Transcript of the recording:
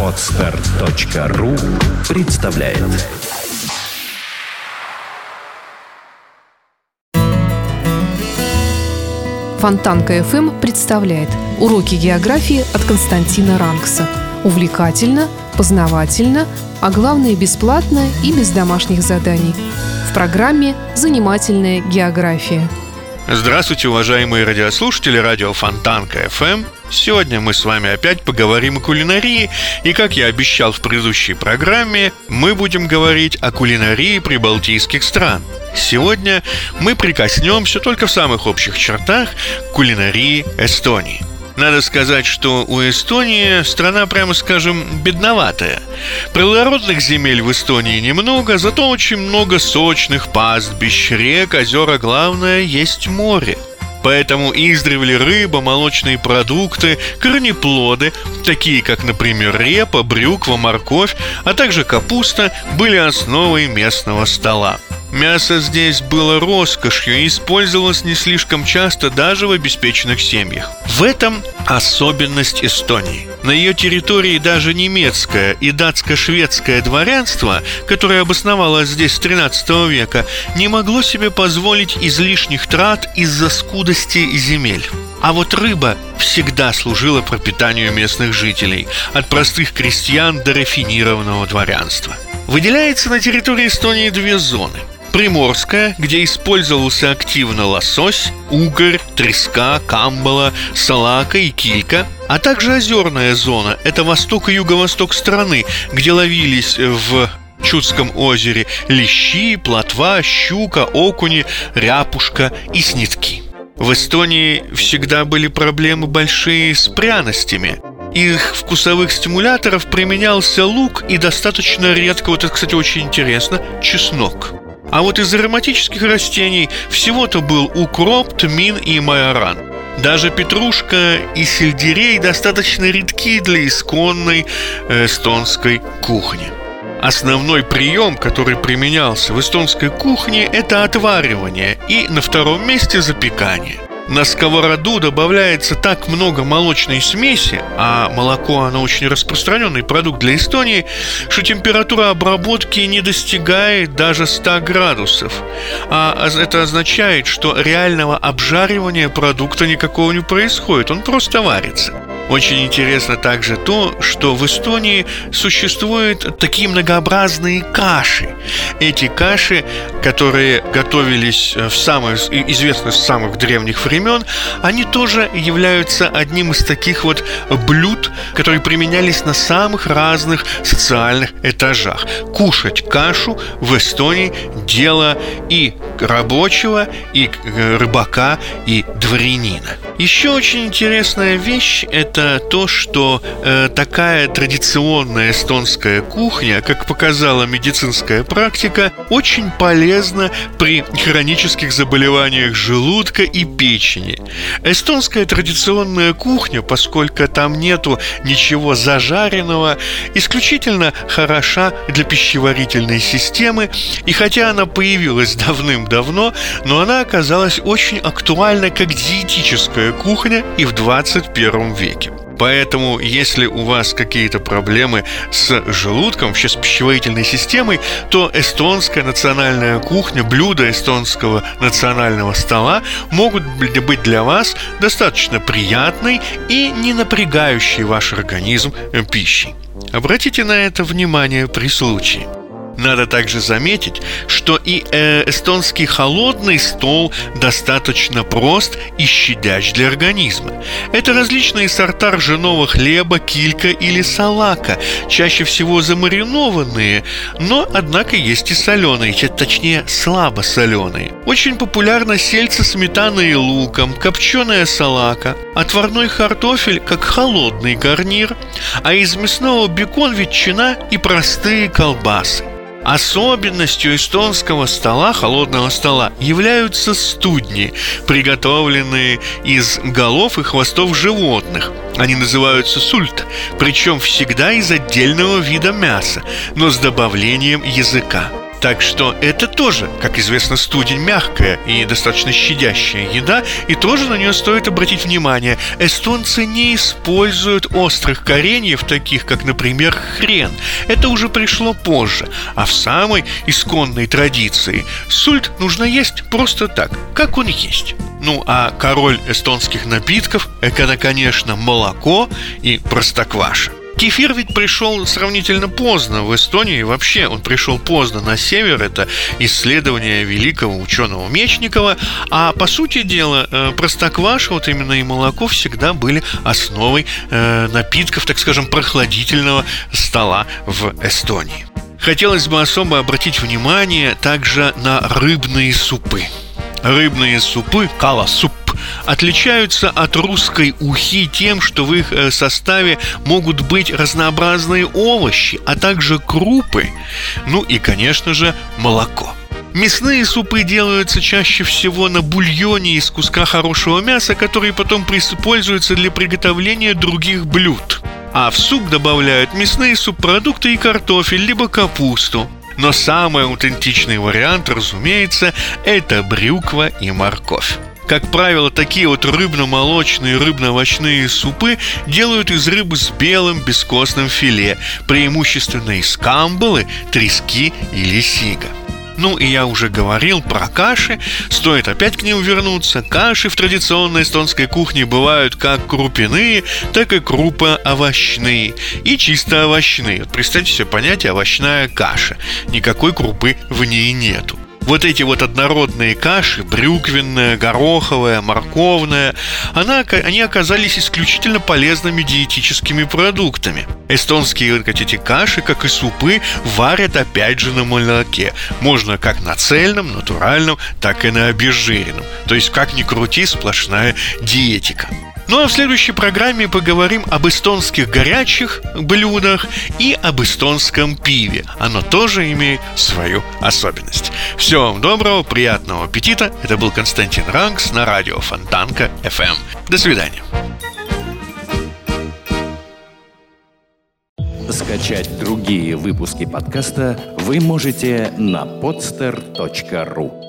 Отстар.ру представляет Фонтанка FM представляет уроки географии от Константина Рангса. Увлекательно, познавательно, а главное бесплатно и без домашних заданий. В программе «Занимательная география». Здравствуйте, уважаемые радиослушатели радио Фонтанка FM. Сегодня мы с вами опять поговорим о кулинарии, и, как я обещал в предыдущей программе, мы будем говорить о кулинарии прибалтийских стран. Сегодня мы прикоснемся только в самых общих чертах к кулинарии Эстонии – надо сказать, что у Эстонии страна, прямо скажем, бедноватая. Плодородных земель в Эстонии немного, зато очень много сочных пастбищ, рек, озер, а главное, есть море. Поэтому издревле рыба, молочные продукты, корнеплоды, такие как, например, репа, брюква, морковь, а также капуста, были основой местного стола. Мясо здесь было роскошью и использовалось не слишком часто даже в обеспеченных семьях. В этом особенность Эстонии. На ее территории даже немецкое и датско-шведское дворянство, которое обосновалось здесь с 13 века, не могло себе позволить излишних трат из-за скудости земель. А вот рыба всегда служила пропитанию местных жителей, от простых крестьян до рафинированного дворянства. Выделяется на территории Эстонии две зоны – Приморская, где использовался активно лосось, угорь, треска, камбала, салака и килька, а также озерная зона – это восток и юго-восток страны, где ловились в Чудском озере лещи, плотва, щука, окуни, ряпушка и снитки. В Эстонии всегда были проблемы большие с пряностями. Их вкусовых стимуляторов применялся лук и достаточно редко, вот это, кстати, очень интересно, чеснок. А вот из ароматических растений всего-то был укроп, тмин и майоран. Даже петрушка и сельдерей достаточно редки для исконной э, эстонской кухни. Основной прием, который применялся в эстонской кухне, это отваривание и на втором месте запекание – на сковороду добавляется так много молочной смеси, а молоко оно очень распространенный продукт для Эстонии, что температура обработки не достигает даже 100 градусов. А это означает, что реального обжаривания продукта никакого не происходит, он просто варится. Очень интересно также то, что в Эстонии существуют такие многообразные каши. Эти каши, которые готовились в самых известных с самых древних времен, они тоже являются одним из таких вот блюд, которые применялись на самых разных социальных этажах. Кушать кашу в Эстонии дело и рабочего, и рыбака, и дворянина. Еще очень интересная вещь – это то, что э, такая традиционная эстонская кухня, как показала медицинская практика, очень полезна при хронических заболеваниях желудка и печени. Эстонская традиционная кухня, поскольку там нету ничего зажаренного, исключительно хороша для пищеварительной системы, и хотя она появилась давным-давно, но она оказалась очень актуальна как диетическая кухня и в 21 веке. Поэтому, если у вас какие-то проблемы с желудком, вообще с пищеварительной системой, то эстонская национальная кухня, блюда эстонского национального стола могут быть для вас достаточно приятной и не напрягающей ваш организм пищей. Обратите на это внимание при случае. Надо также заметить, что и э, эстонский холодный стол достаточно прост и щадящ для организма. Это различные сорта ржаного хлеба, килька или салака, чаще всего замаринованные, но, однако, есть и соленые, точнее, слабо соленые. Очень популярно сельце сметаной и луком, копченая салака, отварной картофель как холодный гарнир, а из мясного бекон, ветчина и простые колбасы. Особенностью эстонского стола, холодного стола, являются студни, приготовленные из голов и хвостов животных. Они называются сульт, причем всегда из отдельного вида мяса, но с добавлением языка. Так что это тоже, как известно, студень мягкая и достаточно щадящая еда, и тоже на нее стоит обратить внимание. Эстонцы не используют острых кореньев, таких как, например, хрен. Это уже пришло позже. А в самой исконной традиции сульт нужно есть просто так, как он есть. Ну, а король эстонских напитков – это, конечно, молоко и простокваша. Кефир ведь пришел сравнительно поздно в Эстонии. Вообще он пришел поздно на север. Это исследование великого ученого Мечникова. А по сути дела, э, простокваша, вот именно и молоко всегда были основой э, напитков, так скажем, прохладительного стола в Эстонии. Хотелось бы особо обратить внимание также на рыбные супы. Рыбные супы, кала-суп, отличаются от русской ухи тем, что в их э, составе могут быть разнообразные овощи, а также крупы, ну и, конечно же, молоко. Мясные супы делаются чаще всего на бульоне из куска хорошего мяса, который потом используется для приготовления других блюд. А в суп добавляют мясные субпродукты и картофель, либо капусту. Но самый аутентичный вариант, разумеется, это брюква и морковь. Как правило, такие вот рыбно-молочные, рыбно-овощные супы делают из рыбы с белым бескостным филе, преимущественно из камбалы, трески или сига. Ну и я уже говорил про каши, стоит опять к ним вернуться. Каши в традиционной эстонской кухне бывают как крупяные, так и крупоовощные и чисто овощные. Вот представьте себе понятие овощная каша. Никакой крупы в ней нету вот эти вот однородные каши, брюквенная, гороховая, морковная, она, они оказались исключительно полезными диетическими продуктами. Эстонские вот эти каши, как и супы, варят опять же на молоке. Можно как на цельном, натуральном, так и на обезжиренном. То есть, как ни крути, сплошная диетика. Ну а в следующей программе поговорим об эстонских горячих блюдах и об эстонском пиве. Оно тоже имеет свою особенность. Всего вам доброго, приятного аппетита. Это был Константин Ранкс на радио Фонтанка FM. До свидания. Скачать другие выпуски подкаста вы можете на podster.ru